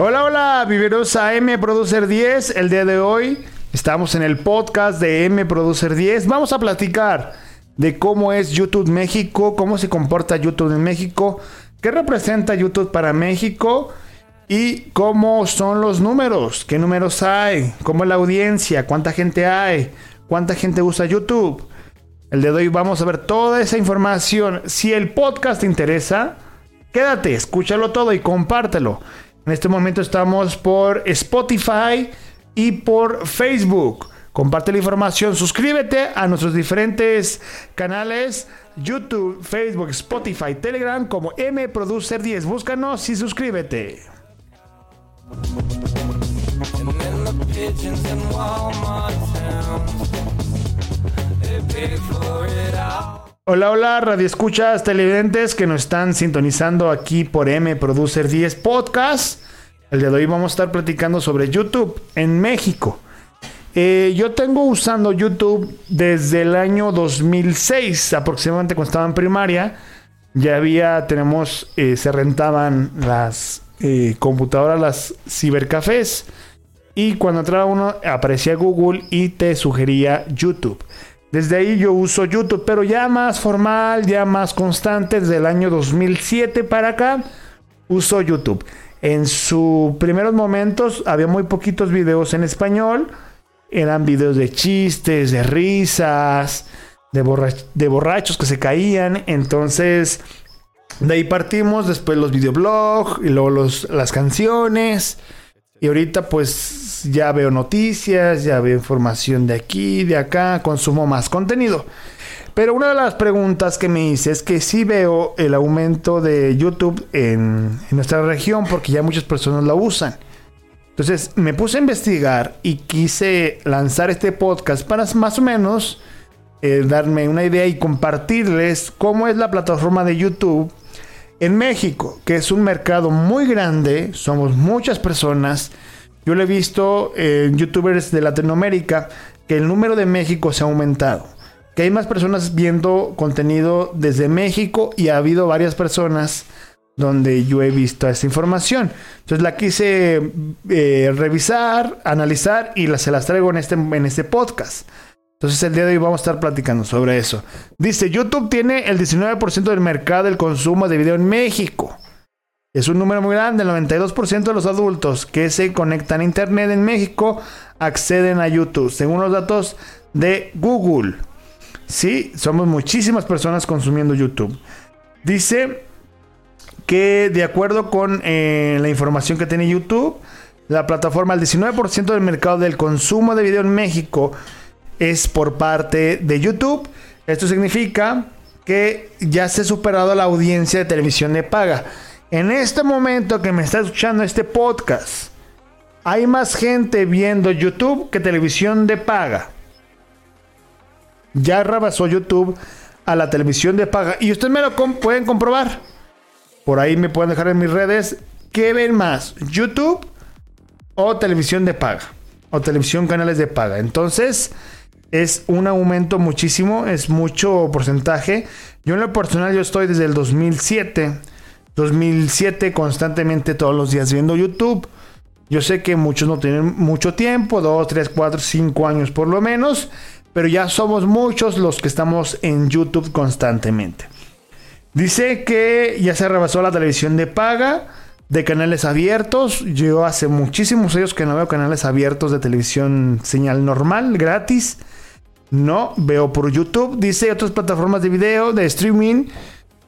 Hola, hola, viveros a M Producer 10. El día de hoy estamos en el podcast de M Producer 10. Vamos a platicar de cómo es YouTube México, cómo se comporta YouTube en México, qué representa YouTube para México y cómo son los números, qué números hay, cómo es la audiencia, cuánta gente hay, cuánta gente usa YouTube. El día de hoy vamos a ver toda esa información. Si el podcast te interesa, quédate, escúchalo todo y compártelo. En este momento estamos por Spotify y por Facebook. Comparte la información, suscríbete a nuestros diferentes canales YouTube, Facebook, Spotify, Telegram como M Producer 10. Búscanos y suscríbete. Hola, hola, radio escuchas televidentes que nos están sintonizando aquí por M Producer 10 Podcast. El día de hoy vamos a estar platicando sobre YouTube en México. Eh, yo tengo usando YouTube desde el año 2006, aproximadamente cuando estaba en primaria. Ya había, tenemos, eh, se rentaban las eh, computadoras, las cibercafés. Y cuando entraba uno, aparecía Google y te sugería YouTube. Desde ahí yo uso YouTube, pero ya más formal, ya más constante, desde el año 2007 para acá, uso YouTube. En sus primeros momentos había muy poquitos videos en español. Eran videos de chistes, de risas, de, borrachos que se caían. Entonces, de ahí partimos. Después los videoblogs y luego las canciones. Y ahorita pues ya veo noticias, ya veo información de aquí, de acá, consumo más contenido. Pero una de las preguntas que me hice es que sí veo el aumento de YouTube en, nuestra región porque ya muchas personas la usan. Entonces me puse a investigar y quise lanzar este podcast para más o menos eh, darme una idea y compartirles cómo es la plataforma de YouTube en México, que es un mercado muy grande, somos muchas personas. Yo lo he visto en youtubers de Latinoamérica que el número de México se ha aumentado. Que hay más personas viendo contenido desde México y ha habido varias personas donde yo he visto esta información. Entonces la quise eh, revisar, analizar y se las traigo en este, en este podcast. Entonces el día de hoy vamos a estar platicando sobre eso. Dice, YouTube tiene el 19% del mercado del consumo de video en México. Es un número muy grande, el 92% de los adultos que se conectan a Internet en México acceden a YouTube, según los datos de Google. Sí, somos muchísimas personas consumiendo YouTube. Dice que de acuerdo con eh, la información que tiene YouTube, la plataforma, el 19% del mercado del consumo de video en México es por parte de YouTube. Esto significa que ya se ha superado la audiencia de televisión de paga. En este momento que me está escuchando este podcast, hay más gente viendo YouTube que televisión de paga. Ya rebasó YouTube a la televisión de paga. Y ustedes me lo pueden comprobar. Por ahí me pueden dejar en mis redes. ¿Qué ven más? ¿YouTube o televisión de paga? O televisión canales de paga. Entonces, es un aumento muchísimo, es mucho porcentaje. Yo en lo personal yo estoy desde el 2007, 2007 constantemente todos los días viendo YouTube. Yo sé que muchos no tienen mucho tiempo, 2, 3, 4, 5 años por lo menos, pero ya somos muchos los que estamos en YouTube constantemente. Dice que ya se rebasó la televisión de paga de canales abiertos. Yo hace muchísimos años que no veo canales abiertos de televisión señal normal, gratis. No, veo por YouTube. Dice otras plataformas de video, de streaming,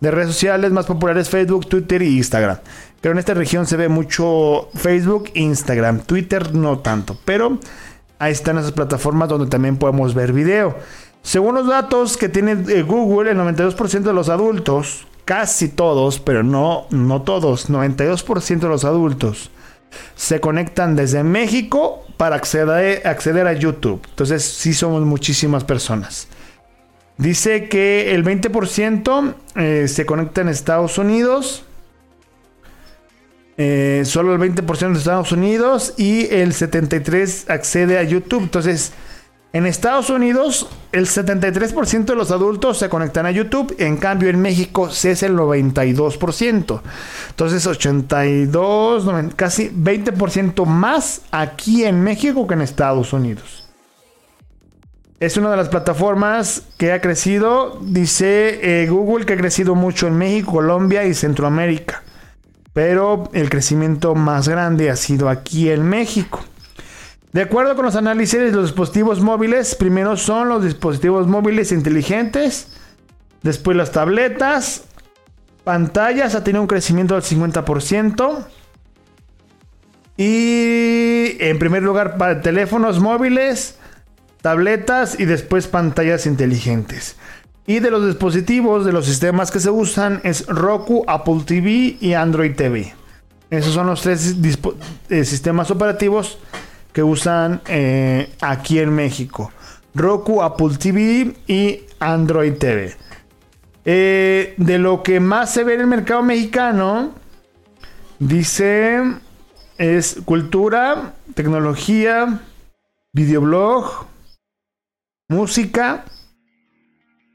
de redes sociales más populares, Facebook, Twitter y Instagram. Pero en esta región se ve mucho Facebook, Instagram, Twitter no tanto. Pero ahí están esas plataformas donde también podemos ver video. Según los datos que tiene eh, Google, el 92% de los adultos, casi todos, pero no, no todos, 92% de los adultos se conectan desde México para acceder, a YouTube. Entonces sí somos muchísimas personas. Dice que el 20% eh, se conecta en Estados Unidos. Eh, solo el 20% de Estados Unidos y el 73% accede a YouTube. Entonces, En Estados Unidos, el 73% de los adultos se conectan a YouTube. En cambio, en México es el 92%. Entonces, 82, casi 20% más aquí en México que en Estados Unidos. Es una de las plataformas que ha crecido, dice eh, Google, que ha crecido mucho en México, Colombia y Centroamérica. Pero el crecimiento más grande ha sido aquí en México. De acuerdo con los análisis de los dispositivos móviles, primero son los dispositivos móviles inteligentes, después las tabletas, pantallas ha tenido un crecimiento del 50%. Y en primer lugar para teléfonos móviles, tabletas y después pantallas inteligentes. Y de los dispositivos, de los sistemas que se usan es Roku, Apple TV y Android TV. Esos son los tres eh, sistemas operativos que usan eh, aquí en México. Roku, Apple TV y Android TV. Eh, de lo que más se ve en el mercado mexicano, dice, es cultura, tecnología, videoblog, música.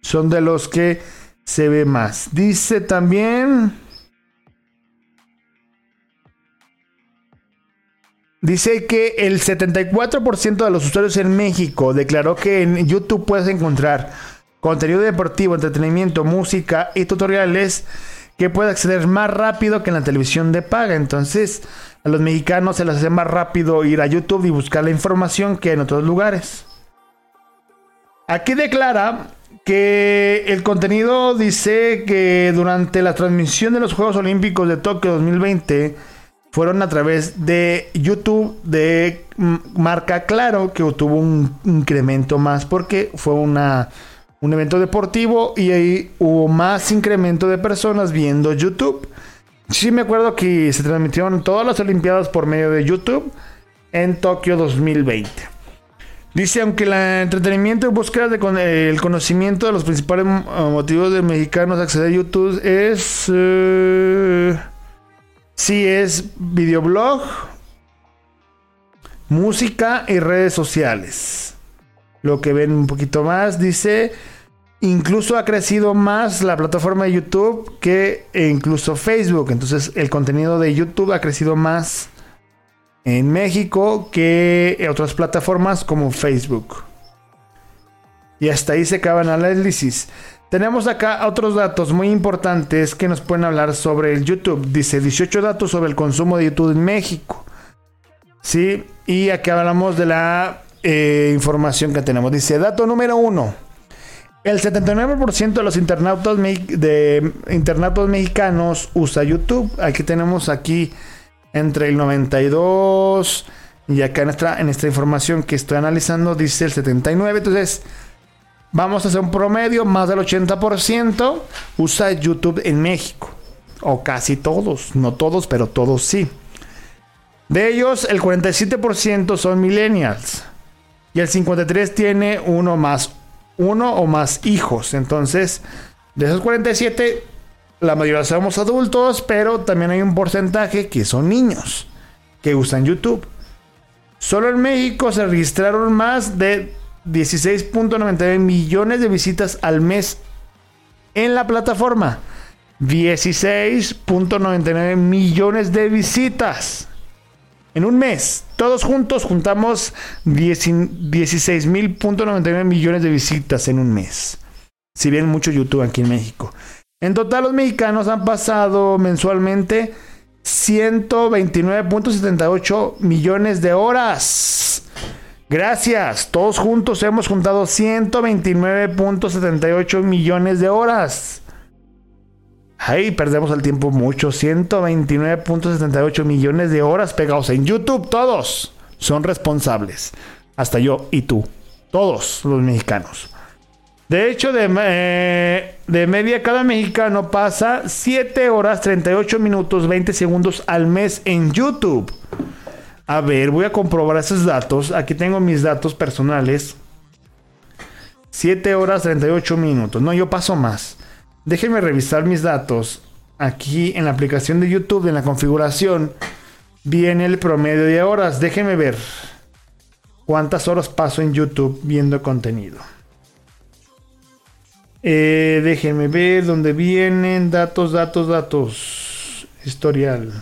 Son de los que se ve más. Dice también... Dice que el 74% de los usuarios en México declaró que en YouTube puedes encontrar contenido deportivo, entretenimiento, música y tutoriales que puede acceder más rápido que en la televisión de paga. Entonces, a los mexicanos se les hace más rápido ir a YouTube y buscar la información que en otros lugares. Aquí declara que el contenido dice que durante la transmisión de los Juegos Olímpicos de Tokio 2020, fueron a través de YouTube de marca Claro, que tuvo un incremento más porque fue una, un evento deportivo y ahí hubo más incremento de personas viendo YouTube. Sí me acuerdo que se transmitieron todas las Olimpiadas por medio de YouTube en Tokio 2020. Dice, aunque el entretenimiento y búsqueda del conocimiento de los principales motivos de mexicanos acceder a YouTube es... Eh, Sí, es videoblog, música y redes sociales. Lo que ven un poquito más, dice, incluso ha crecido más la plataforma de YouTube que incluso Facebook. Entonces el contenido de YouTube ha crecido más en México que otras plataformas como Facebook. Y hasta ahí se acaba el análisis. Tenemos acá otros datos muy importantes que nos pueden hablar sobre el YouTube. Dice 18 datos sobre el consumo de YouTube en México. Sí, y aquí hablamos de la eh, información que tenemos. Dice dato número 1. El 79% de los internautas, de internautas mexicanos usa YouTube. Aquí tenemos aquí entre el 92 y acá en esta, en esta información que estoy analizando dice el 79. Entonces, Vamos a hacer un promedio, más del 80% usa YouTube en México. O casi todos, no todos, pero todos sí. De ellos, el 47% son millennials. Y el 53% tiene uno más, uno o más hijos. Entonces, de esos 47, la mayoría somos adultos, pero también hay un porcentaje que son niños que usan YouTube. Solo en México se registraron más de 16.99 millones de visitas al mes en la plataforma. 16.99 millones de visitas en un mes. Todos juntos juntamos 16.99 millones de visitas en un mes. Si bien mucho YouTube aquí en México. En total los mexicanos han pasado mensualmente 129.78 millones de horas Gracias. Todos juntos hemos juntado 129.78 millones de horas. Ahí perdemos el tiempo mucho. 129.78 millones de horas pegados en YouTube. Todos son responsables. Hasta yo y tú. Todos los mexicanos. De hecho, de, eh, de, media, cada mexicano pasa 7 horas 38 minutos 20 segundos al mes en YouTube. A ver, voy a comprobar esos datos. Aquí tengo mis datos personales. 7 horas 38 minutos. No, yo paso más. Déjenme revisar mis datos. Aquí en la aplicación de YouTube, en la configuración, viene el promedio de horas. Déjenme ver. cuántas horas paso en YouTube viendo contenido. Eh, déjenme ver dónde vienen datos, datos, datos. Historial.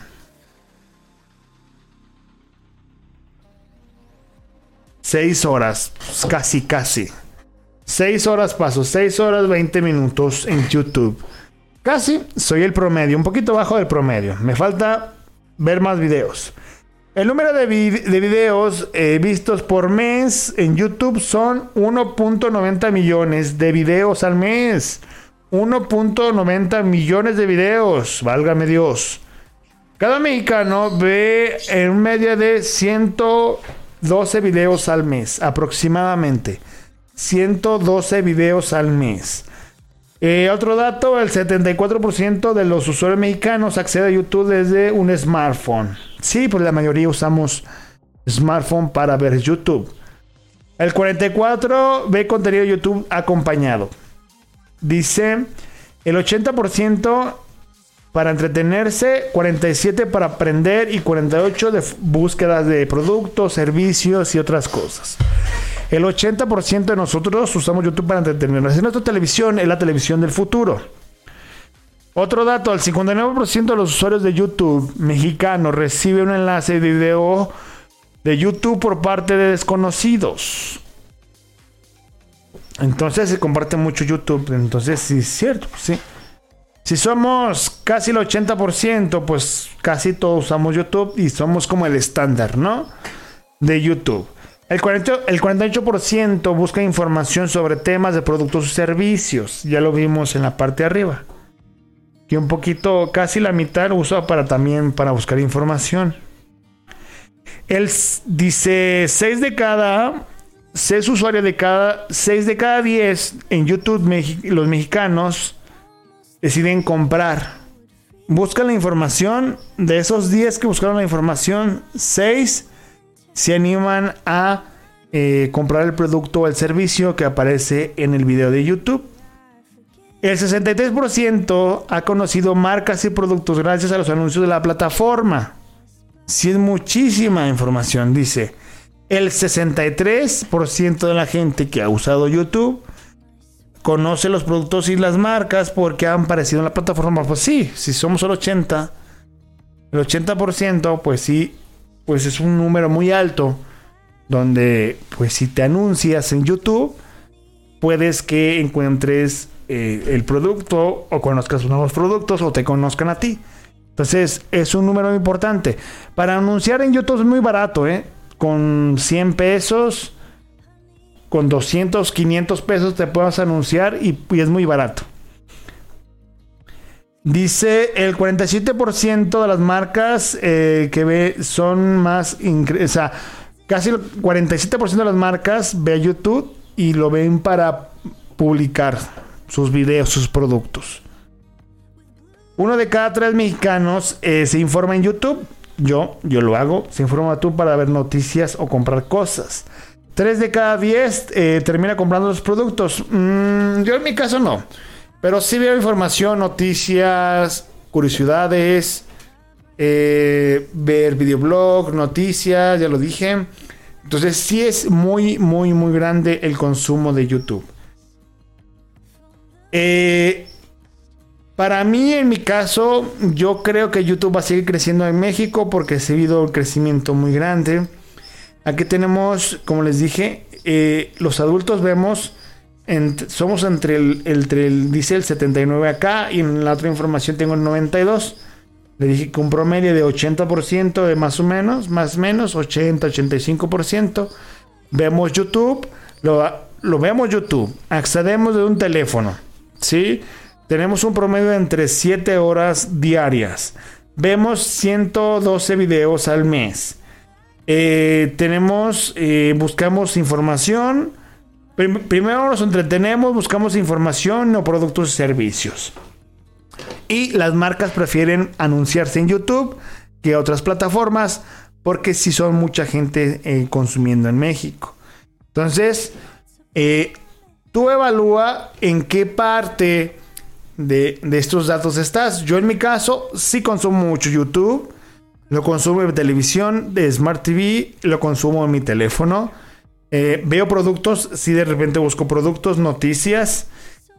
Seis horas, casi, casi. Seis horas paso, seis horas 20 minutos en YouTube. Casi soy el promedio, un poquito bajo del promedio. Me falta ver más videos. El número de, videos eh, vistos por mes en YouTube son 1.90 millones de videos al mes. 1.90 millones de videos, válgame Dios. Cada mexicano ve en media de 112 videos al mes, aproximadamente. 112 videos al mes. Eh, otro dato, el 74% de los usuarios mexicanos accede a YouTube desde un smartphone. Sí, pues la mayoría usamos smartphone para ver YouTube. El 44% ve contenido de YouTube acompañado. Dice el 80% para entretenerse, 47 para aprender y 48 de búsquedas de productos, servicios y otras cosas. El 80% de nosotros usamos YouTube para entretenernos. nuestra televisión es la televisión del futuro. Otro dato, el 59% de los usuarios de YouTube mexicanos recibe un enlace de video de YouTube por parte de desconocidos. Entonces se comparte mucho YouTube. Entonces sí es cierto, sí. Si somos casi el 80%, pues casi todos usamos YouTube y somos como el estándar, ¿no? De YouTube. El, 48%, busca información sobre temas de productos y servicios. Ya lo vimos en la parte de arriba. Y un poquito, casi la mitad usa para también para buscar información. Él dice 6 de cada 6 usuarios de cada 6 de cada 10 en YouTube los mexicanos deciden comprar. Buscan la información de esos 10 que buscaron la información, 6 se animan a eh, comprar el producto o el servicio que aparece en el video de YouTube. El 63% ha conocido marcas y productos gracias a los anuncios de la plataforma. Si es muchísima información, dice. El 63% de la gente que ha usado YouTube conoce los productos y las marcas porque han aparecido en la plataforma. Pues sí, si somos el 80, el 80%, pues sí pues es un número muy alto donde pues si te anuncias en YouTube puedes que encuentres eh, el producto o conozcas nuevos productos o te conozcan a ti. Entonces es un número importante. Para anunciar en YouTube es muy barato, ¿eh? Con 100 pesos, con 200, 500 pesos te puedes anunciar y es muy barato. Dice el 47% de las marcas eh, que ve son más... O sea, casi el 47% de las marcas ve a YouTube y lo ven para publicar sus videos, sus productos. Uno de cada tres mexicanos eh, se informa en YouTube. Yo, yo lo hago. Se informa tú para ver noticias o comprar cosas. Tres de cada diez eh, termina comprando los productos. Mm, yo en mi caso no. Pero sí veo información, noticias, curiosidades, eh, ver videoblog, noticias, ya lo dije. Entonces sí es muy, muy, muy grande el consumo de YouTube. Eh, para mí, en mi caso, yo creo que YouTube va a seguir creciendo en México porque ha habido un crecimiento muy grande. Aquí tenemos, como les dije, eh, los adultos vemos somos entre el, entre el, dice el 79 acá y en la otra información tengo el 92. Le dije que un promedio de 80% de más o menos, más o menos, 80, 85%. Vemos YouTube, lo, lo vemos YouTube, accedemos de un teléfono, ¿sí? Tenemos un promedio de entre 7 horas diarias. Vemos 112 videos al mes. Eh, tenemos, eh, buscamos información Primero nos entretenemos, buscamos información o productos y servicios. Y las marcas prefieren anunciarse en YouTube que otras plataformas porque si son mucha gente eh, consumiendo en México. Entonces, tú evalúa en qué parte de, de, estos datos estás. Yo en mi caso sí consumo mucho YouTube, lo consumo en televisión, de Smart TV, lo consumo en mi teléfono Eh, veo productos, si de repente busco productos, noticias.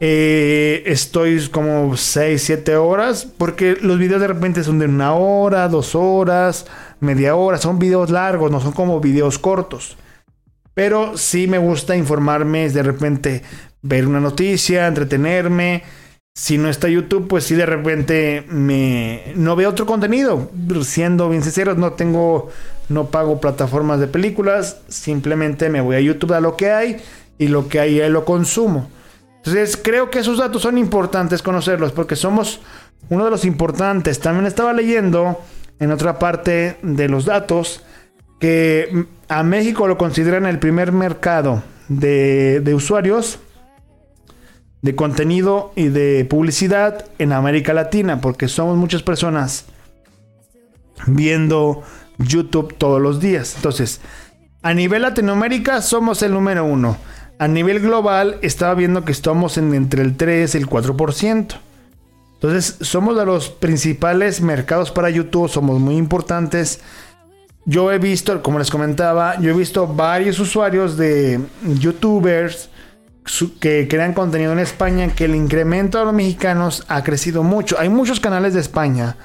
Eh, estoy como 6, 7 horas, porque los videos de repente son de una hora, dos horas, media hora, son videos largos, no son como videos cortos. Pero sí me gusta informarme, de repente ver una noticia, entretenerme. Si no está YouTube, pues sí de repente me no veo otro contenido. Siendo bien sincero, no tengo no pago plataformas de películas, simplemente me voy a YouTube a lo que hay y lo que hay ahí lo consumo. Entonces creo que esos datos son importantes conocerlos porque somos uno de los importantes. También estaba leyendo en otra parte de los datos que a México lo consideran el primer mercado de, de usuarios de contenido y de publicidad en América Latina porque somos muchas personas viendo YouTube todos los días. Entonces, a nivel Latinoamérica somos el número uno. A nivel global estaba viendo que estamos en entre el 3 y el 4%. Entonces, somos de los principales mercados para YouTube, somos muy importantes. Yo he visto, como les comentaba, yo he visto varios usuarios de youtubers que crean contenido en España que el incremento de los mexicanos ha crecido mucho. Hay muchos canales de España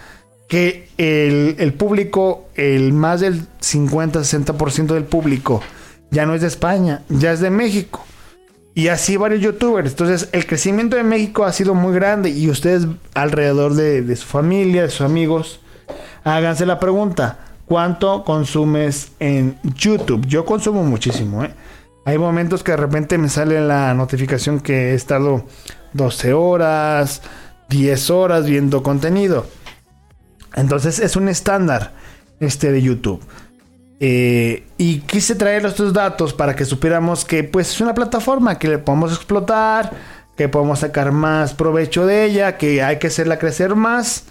que el, público, el más del 50-60% del público, ya no es de España, ya es de México. Y así varios youtubers. Entonces, el crecimiento de México ha sido muy grande. Y ustedes, alrededor de, su familia, de sus amigos, háganse la pregunta: ¿cuánto consumes en YouTube? Yo consumo muchísimo, ¿eh? Hay momentos que de repente me sale la notificación que he estado 12 horas, 10 horas viendo contenido. Entonces es un estándar este de YouTube. Eh, y quise traer estos datos para que supiéramos que pues es una plataforma que le podemos explotar, que podemos sacar más provecho de ella, que hay que hacerla crecer más,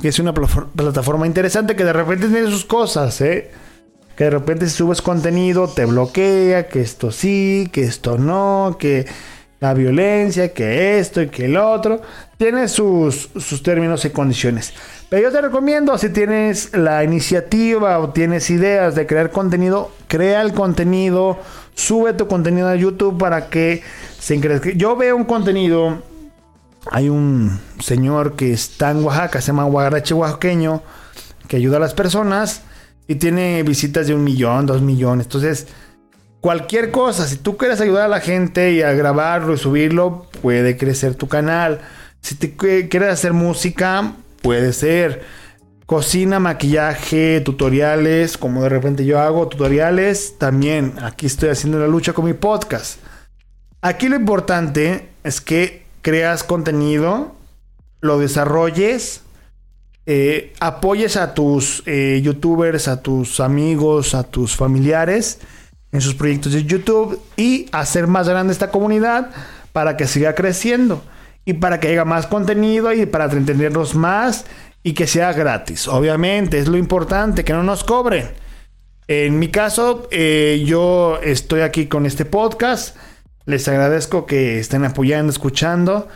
que es una plataforma interesante que de repente tiene sus cosas, ¿eh? Que de repente si subes contenido te bloquea, que esto sí, que esto no, que la violencia, que esto y que el otro, tiene sus, sus términos y condiciones. Pero yo te recomiendo, si tienes la iniciativa o tienes ideas de crear contenido, crea el contenido, sube tu contenido a YouTube para que se crezca. Yo veo un contenido, hay un señor que está en Oaxaca, se llama Guagarache Oaxaqueño, que ayuda a las personas y tiene visitas de un millón, dos millones. Entonces, cualquier cosa, si tú quieres ayudar a la gente y a grabarlo y subirlo, puede crecer tu canal. Si te quieres hacer música, Puede ser cocina, maquillaje, tutoriales, como de repente yo hago tutoriales. También aquí estoy haciendo la lucha con mi podcast. Aquí lo importante es que creas contenido, lo desarrolles, eh, apoyes a tus eh, youtubers, a tus amigos, a tus familiares en sus proyectos de YouTube y hacer más grande esta comunidad para que siga creciendo y para que haya más contenido y para entendernos más y que sea gratis. Obviamente, es lo importante, que no nos cobren. En mi caso, eh, yo estoy aquí con este podcast. Les agradezco que estén apoyando, escuchando.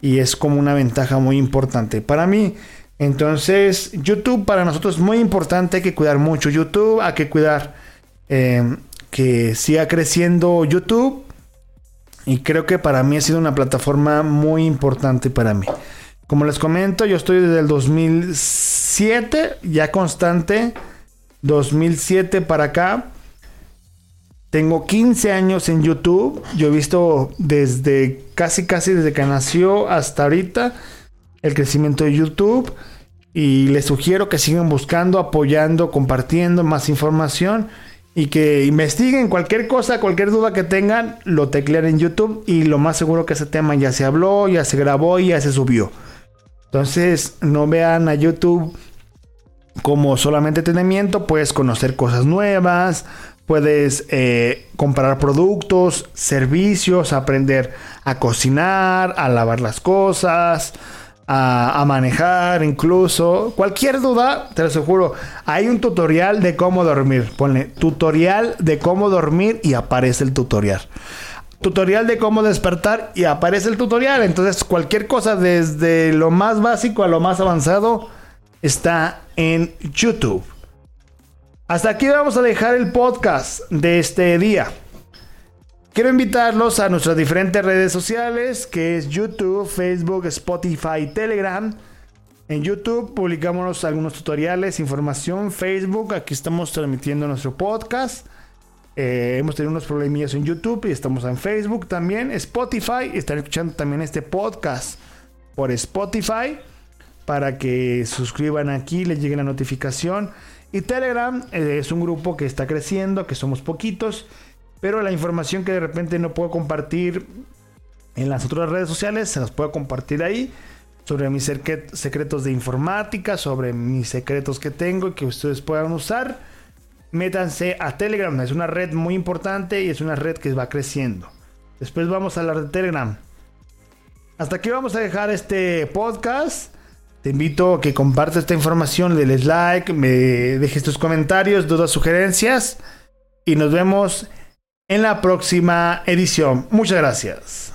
Y es como una ventaja muy importante para mí. Entonces, YouTube para nosotros es muy importante. Hay que cuidar mucho YouTube. Hay que cuidar eh, que siga creciendo YouTube. Y creo que para mí ha sido una plataforma muy importante para mí. Como les comento, yo estoy desde el 2007, ya constante. 2007 para acá. Tengo 15 años en YouTube. Yo he visto desde casi casi desde que nació hasta ahorita el crecimiento de YouTube. Y les sugiero que sigan buscando, apoyando, compartiendo más información y que investiguen cualquier cosa, cualquier duda que tengan, lo teclean en YouTube y lo más seguro que ese tema ya se habló, ya se grabó y ya se subió. Entonces, no vean a YouTube como solamente entretenimiento, puedes conocer cosas nuevas, puedes eh, comprar productos, servicios, aprender a cocinar, a lavar las cosas, a, manejar, incluso. Cualquier duda, te lo aseguro. Hay un tutorial de cómo dormir. Ponle tutorial de cómo dormir y aparece el tutorial. Tutorial de cómo despertar y aparece el tutorial. Entonces, cualquier cosa, desde lo más básico a lo más avanzado, está en YouTube. Hasta aquí vamos a dejar el podcast de este día. Quiero invitarlos a nuestras diferentes redes sociales, que es YouTube, Facebook, Spotify, Telegram. En YouTube publicamos algunos tutoriales, información, Facebook, aquí estamos transmitiendo nuestro podcast. Eh, hemos tenido unos problemillas en YouTube y estamos en Facebook también. Spotify, están escuchando también este podcast por Spotify para que suscriban aquí, les llegue la notificación. Y Telegram eh, es un grupo que está creciendo, que somos poquitos pero la información que de repente no puedo compartir en las otras redes sociales, se las puedo compartir ahí. Sobre mis secretos de informática, sobre mis secretos que tengo y que ustedes puedan usar. Métanse a Telegram, es una red muy importante y es una red que va creciendo. Después vamos a hablar de Telegram. Hasta aquí vamos a dejar este podcast. Te invito a que compartas esta información, le des like, me dejes tus comentarios, dudas, sugerencias. Y nos vemos en la próxima edición. Muchas gracias.